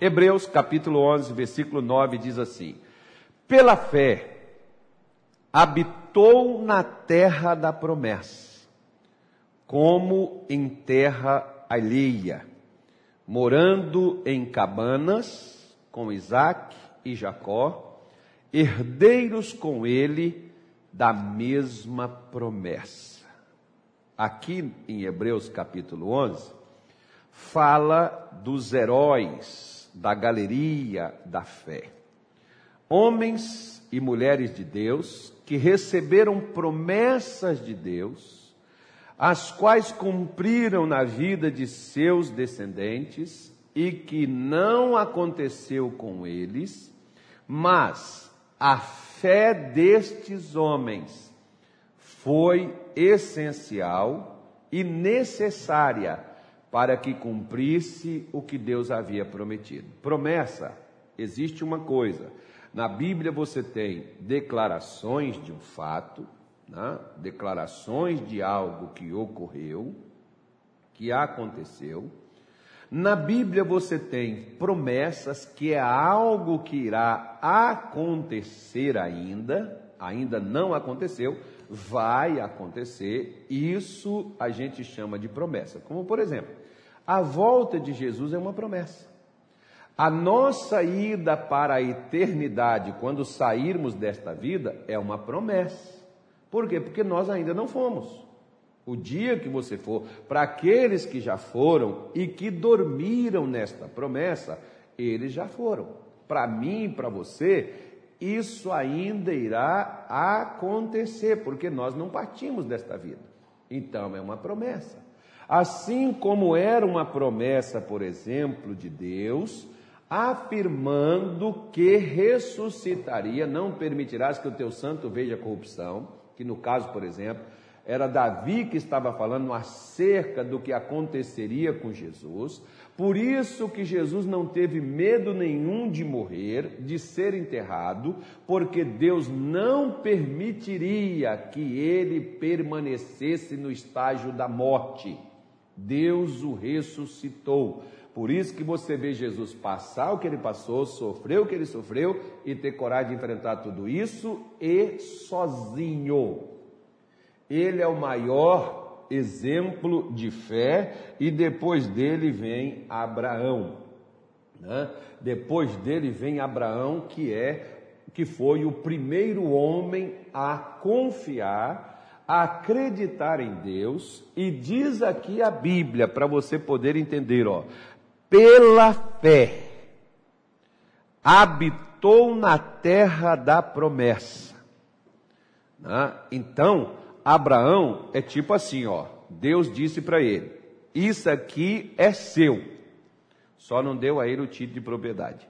Hebreus capítulo 11, versículo 9 diz assim: Pela fé habitou na terra da promessa, como em terra alheia, morando em cabanas com Isaac e Jacó, herdeiros com ele da mesma promessa. Aqui em Hebreus capítulo 11, fala dos heróis da galeria da fé. Homens e mulheres de Deus que receberam promessas de Deus, as quais cumpriram na vida de seus descendentes e que não aconteceu com eles, mas a fé destes homens foi essencial e necessária para que cumprisse o que Deus havia prometido. Promessa, existe uma coisa. Na Bíblia você tem declarações de um fato, né? declarações de algo que ocorreu, que aconteceu. Na Bíblia você tem promessas que é algo que irá acontecer ainda, ainda não aconteceu, vai acontecer. Isso a gente chama de promessa. Como por exemplo, a volta de Jesus é uma promessa. A nossa ida para a eternidade, quando sairmos desta vida, é uma promessa. Por quê? Porque nós ainda não fomos. O dia que você for, para aqueles que já foram e que dormiram nesta promessa, eles já foram. Para mim para você, isso ainda irá acontecer, porque nós não partimos desta vida. Então é uma promessa. Assim como era uma promessa, por exemplo, de Deus, afirmando que ressuscitaria, não permitirás que o teu santo veja corrupção, que no caso, por exemplo, era Davi que estava falando acerca do que aconteceria com Jesus. Por isso que Jesus não teve medo nenhum de morrer, de ser enterrado, porque Deus não permitiria que ele permanecesse no estágio da morte. Deus o ressuscitou. Por isso que você vê Jesus passar o que ele passou, sofrer o que ele sofreu e ter coragem de enfrentar tudo isso e sozinho. Ele é o maior exemplo de fé e depois dele vem Abraão. Né? Depois dele vem Abraão, que é que foi o primeiro homem a confiar, a acreditar em Deus, e diz aqui a Bíblia para você poder entender, ó, pela fé, habitou na terra da promessa. Né? Então, Abraão é tipo assim, ó. Deus disse para ele: Isso aqui é seu. Só não deu a ele o título de propriedade.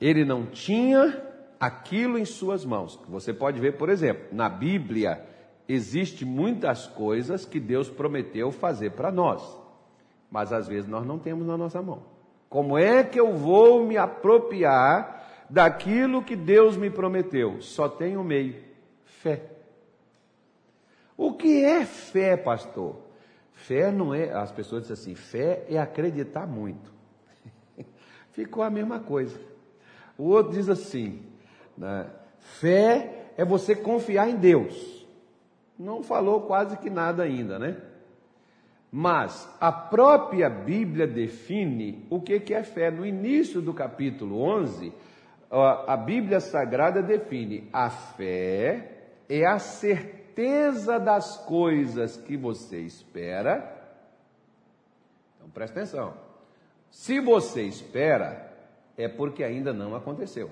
Ele não tinha aquilo em suas mãos. Você pode ver, por exemplo, na Bíblia existe muitas coisas que Deus prometeu fazer para nós mas às vezes nós não temos na nossa mão. Como é que eu vou me apropriar daquilo que Deus me prometeu? Só um meio: fé. O que é fé, pastor? Fé não é, as pessoas dizem assim, fé é acreditar muito. Ficou a mesma coisa. O outro diz assim, né? fé é você confiar em Deus. Não falou quase que nada ainda, né? Mas a própria Bíblia define o que é fé. No início do capítulo 11, a Bíblia Sagrada define: a fé é a certeza das coisas que você espera. Então presta atenção. Se você espera, é porque ainda não aconteceu.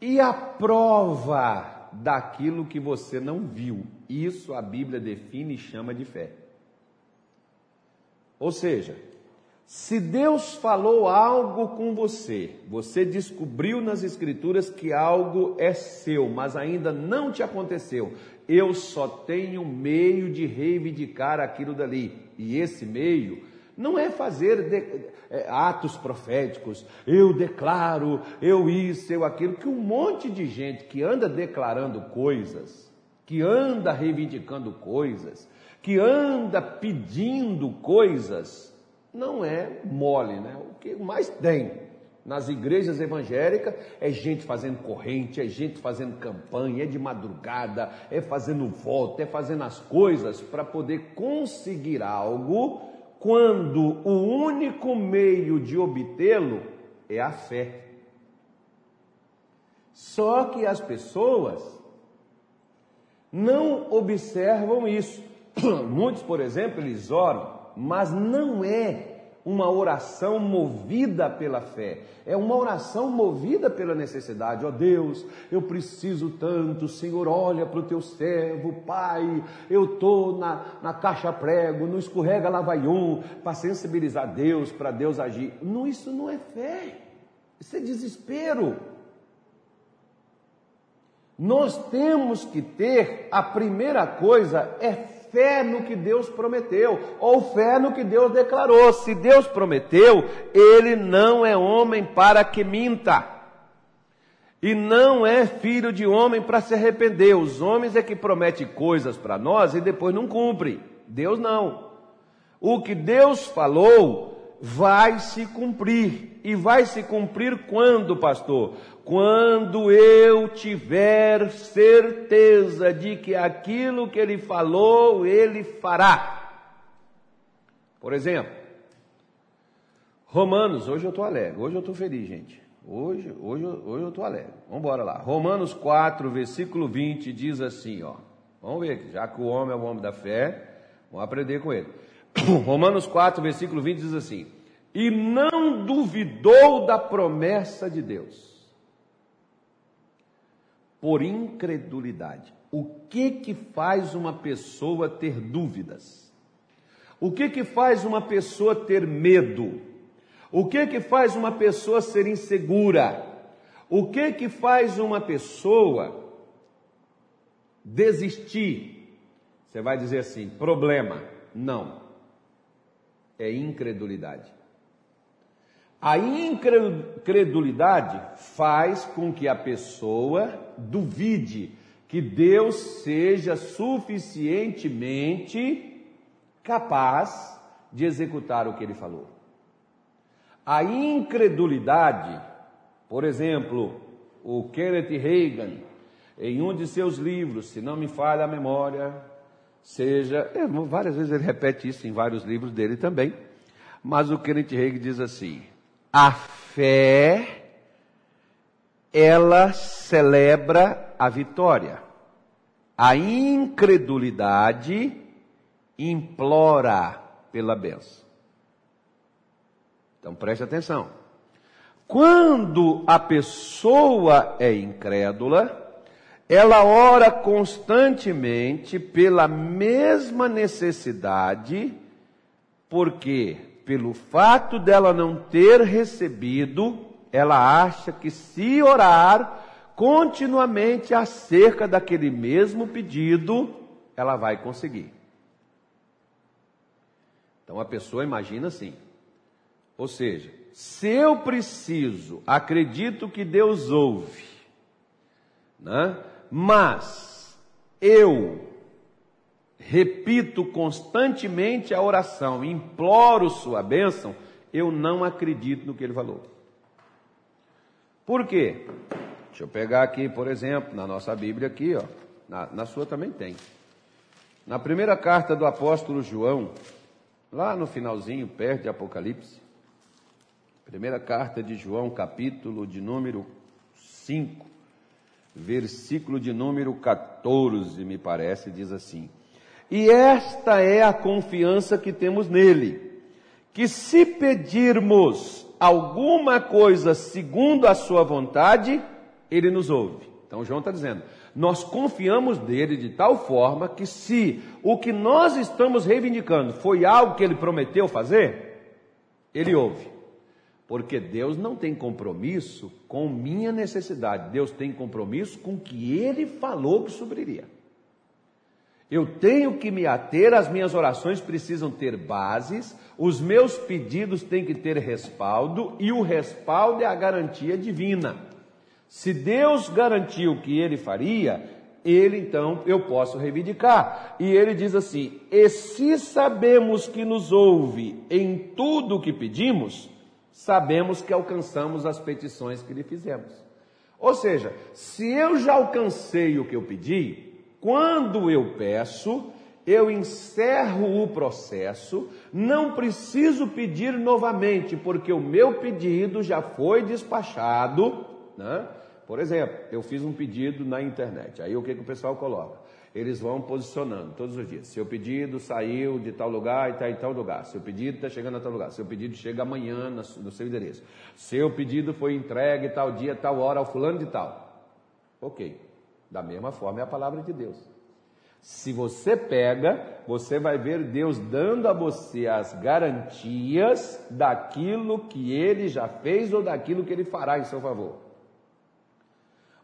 E a prova daquilo que você não viu, isso a Bíblia define e chama de fé. Ou seja, se Deus falou algo com você, você descobriu nas Escrituras que algo é seu, mas ainda não te aconteceu, eu só tenho meio de reivindicar aquilo dali. E esse meio não é fazer de, é, atos proféticos, eu declaro, eu isso, eu aquilo, que um monte de gente que anda declarando coisas, que anda reivindicando coisas, que anda pedindo coisas, não é mole, né? O que mais tem nas igrejas evangélicas é gente fazendo corrente, é gente fazendo campanha, é de madrugada, é fazendo volta, é fazendo as coisas para poder conseguir algo, quando o único meio de obtê-lo é a fé. Só que as pessoas não observam isso. Muitos, por exemplo, eles oram, mas não é uma oração movida pela fé, é uma oração movida pela necessidade. Ó oh Deus, eu preciso tanto, Senhor, olha para o teu servo, Pai, eu estou na, na caixa prego, no escorrega lavaium, para sensibilizar Deus, para Deus agir. Não, isso não é fé, isso é desespero. Nós temos que ter, a primeira coisa é fé no que Deus prometeu, ou fé no que Deus declarou. Se Deus prometeu, ele não é homem para que minta. E não é filho de homem para se arrepender. Os homens é que prometem coisas para nós e depois não cumprem. Deus não. O que Deus falou vai se cumprir. E vai se cumprir quando, pastor? quando eu tiver certeza de que aquilo que ele falou, ele fará. Por exemplo, Romanos, hoje eu estou alegre, hoje eu estou feliz, gente. Hoje, hoje, hoje eu estou alegre. Vamos embora lá. Romanos 4, versículo 20 diz assim, ó. Vamos ver, já que o homem é o homem da fé, vamos aprender com ele. Romanos 4, versículo 20 diz assim: E não duvidou da promessa de Deus por incredulidade. O que que faz uma pessoa ter dúvidas? O que que faz uma pessoa ter medo? O que que faz uma pessoa ser insegura? O que que faz uma pessoa desistir? Você vai dizer assim: problema. Não. É incredulidade. A incredulidade faz com que a pessoa duvide que Deus seja suficientemente capaz de executar o que ele falou. A incredulidade, por exemplo, o Kenneth Reagan, em um de seus livros, se não me falha a memória, seja, é, várias vezes ele repete isso em vários livros dele também, mas o Kenneth Reagan diz assim: a fé, ela celebra a vitória. A incredulidade implora pela benção. Então preste atenção. Quando a pessoa é incrédula, ela ora constantemente pela mesma necessidade, porque pelo fato dela não ter recebido, ela acha que se orar continuamente acerca daquele mesmo pedido, ela vai conseguir. Então a pessoa imagina assim. Ou seja, se eu preciso, acredito que Deus ouve, né? Mas eu repito constantemente a oração, imploro sua bênção, eu não acredito no que ele falou. Por quê? Deixa eu pegar aqui, por exemplo, na nossa Bíblia aqui, ó, na, na sua também tem. Na primeira carta do apóstolo João, lá no finalzinho, perto de Apocalipse, primeira carta de João, capítulo de número 5, versículo de número 14, me parece, diz assim: e esta é a confiança que temos nele, que se pedirmos alguma coisa segundo a sua vontade, ele nos ouve. Então João está dizendo, nós confiamos nele de tal forma que se o que nós estamos reivindicando foi algo que ele prometeu fazer, ele ouve. Porque Deus não tem compromisso com minha necessidade, Deus tem compromisso com o que ele falou que supriria. Eu tenho que me ater, as minhas orações precisam ter bases, os meus pedidos têm que ter respaldo, e o respaldo é a garantia divina. Se Deus garantiu que ele faria, ele então eu posso reivindicar. E ele diz assim: E se sabemos que nos ouve em tudo o que pedimos, sabemos que alcançamos as petições que lhe fizemos. Ou seja, se eu já alcancei o que eu pedi, quando eu peço, eu encerro o processo, não preciso pedir novamente, porque o meu pedido já foi despachado, né? Por exemplo, eu fiz um pedido na internet, aí o que, que o pessoal coloca? Eles vão posicionando todos os dias. Seu pedido saiu de tal lugar e está em tal lugar. Seu pedido está chegando a tal lugar. Seu pedido chega amanhã no seu endereço. Seu pedido foi entregue tal dia, tal hora ao fulano de tal. Ok. Da mesma forma é a palavra de Deus. Se você pega, você vai ver Deus dando a você as garantias daquilo que ele já fez ou daquilo que ele fará em seu favor.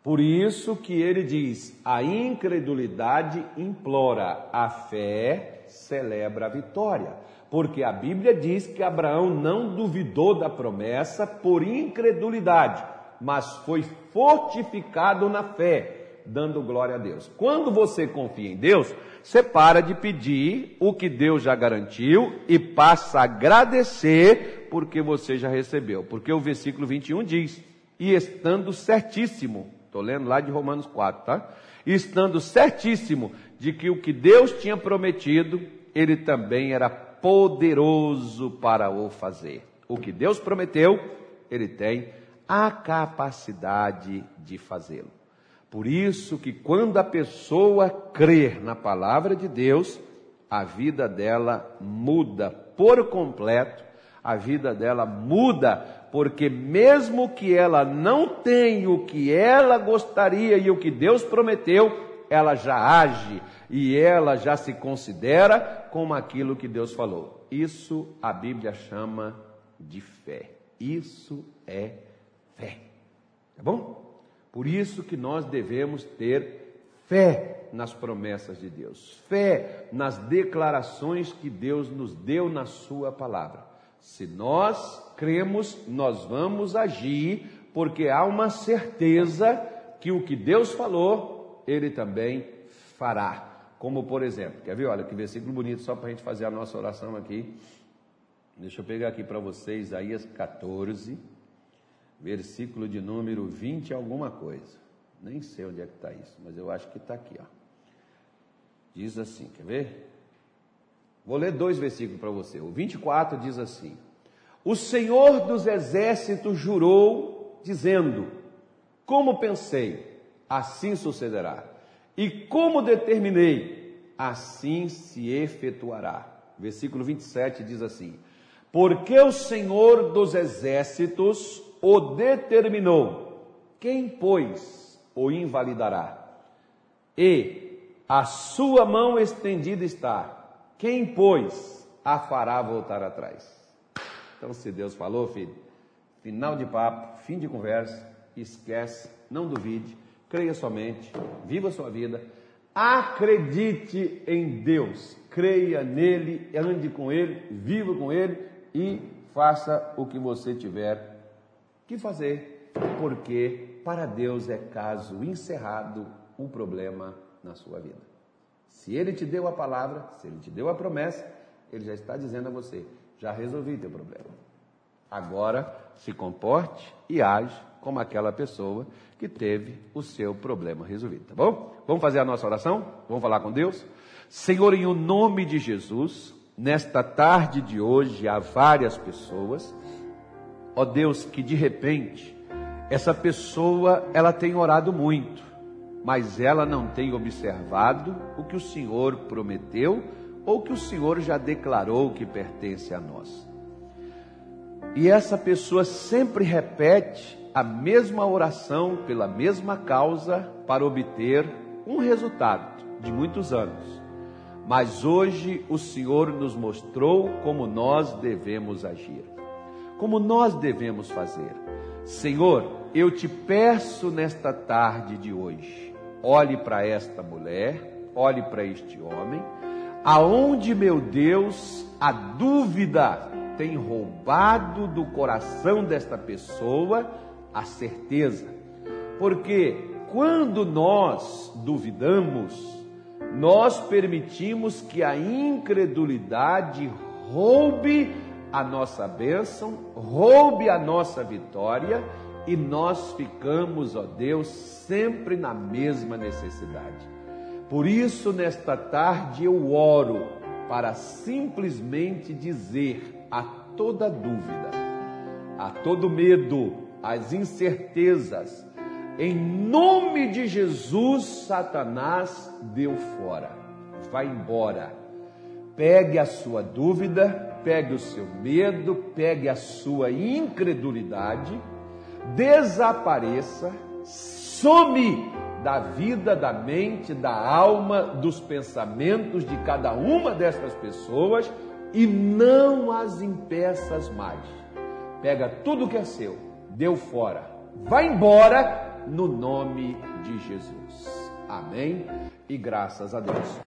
Por isso que ele diz: a incredulidade implora, a fé celebra a vitória. Porque a Bíblia diz que Abraão não duvidou da promessa por incredulidade, mas foi fortificado na fé, dando glória a Deus. Quando você confia em Deus, você para de pedir o que Deus já garantiu e passa a agradecer porque você já recebeu. Porque o versículo 21 diz: E estando certíssimo, Estou lendo lá de Romanos 4, tá? Estando certíssimo de que o que Deus tinha prometido, ele também era poderoso para o fazer. O que Deus prometeu, ele tem a capacidade de fazê-lo. Por isso que quando a pessoa crer na palavra de Deus, a vida dela muda por completo, a vida dela muda porque mesmo que ela não tenha o que ela gostaria e o que Deus prometeu, ela já age e ela já se considera como aquilo que Deus falou. Isso a Bíblia chama de fé. Isso é fé. Tá bom? Por isso que nós devemos ter fé nas promessas de Deus, fé nas declarações que Deus nos deu na Sua palavra. Se nós cremos, nós vamos agir, porque há uma certeza que o que Deus falou, Ele também fará. Como por exemplo, quer ver? Olha que versículo bonito, só para a gente fazer a nossa oração aqui. Deixa eu pegar aqui para vocês, Isaías 14, versículo de número 20, alguma coisa. Nem sei onde é que está isso, mas eu acho que está aqui, ó. Diz assim, quer ver? Vou ler dois versículos para você. O 24 diz assim: o Senhor dos exércitos jurou, dizendo: Como pensei, assim sucederá. E como determinei, assim se efetuará. Versículo 27 diz assim: Porque o Senhor dos exércitos o determinou, quem, pois, o invalidará? E a sua mão estendida está, quem, pois, a fará voltar atrás? Então, se Deus falou, filho, final de papo, fim de conversa, esquece, não duvide, creia somente, viva a sua vida, acredite em Deus, creia nele, ande com ele, viva com ele e faça o que você tiver que fazer, porque para Deus é caso encerrado o problema na sua vida. Se ele te deu a palavra, se ele te deu a promessa, ele já está dizendo a você: já resolvi teu problema. Agora se comporte e age como aquela pessoa que teve o seu problema resolvido, tá bom? Vamos fazer a nossa oração? Vamos falar com Deus? Senhor, em o nome de Jesus, nesta tarde de hoje há várias pessoas, ó Deus, que de repente essa pessoa ela tem orado muito, mas ela não tem observado o que o Senhor prometeu ou que o Senhor já declarou que pertence a nós. E essa pessoa sempre repete a mesma oração pela mesma causa para obter um resultado de muitos anos. Mas hoje o Senhor nos mostrou como nós devemos agir, como nós devemos fazer. Senhor, eu te peço nesta tarde de hoje, olhe para esta mulher, olhe para este homem aonde, meu Deus, a dúvida tem roubado do coração desta pessoa a certeza. Porque quando nós duvidamos, nós permitimos que a incredulidade roube a nossa bênção, roube a nossa vitória e nós ficamos, ó Deus, sempre na mesma necessidade. Por isso, nesta tarde, eu oro para simplesmente dizer a toda dúvida, a todo medo, às incertezas, em nome de Jesus, Satanás deu fora. Vai embora. Pegue a sua dúvida, pegue o seu medo, pegue a sua incredulidade, desapareça, some da vida, da mente, da alma, dos pensamentos de cada uma destas pessoas e não as impeças mais. Pega tudo que é seu, deu fora, vai embora no nome de Jesus. Amém e graças a Deus.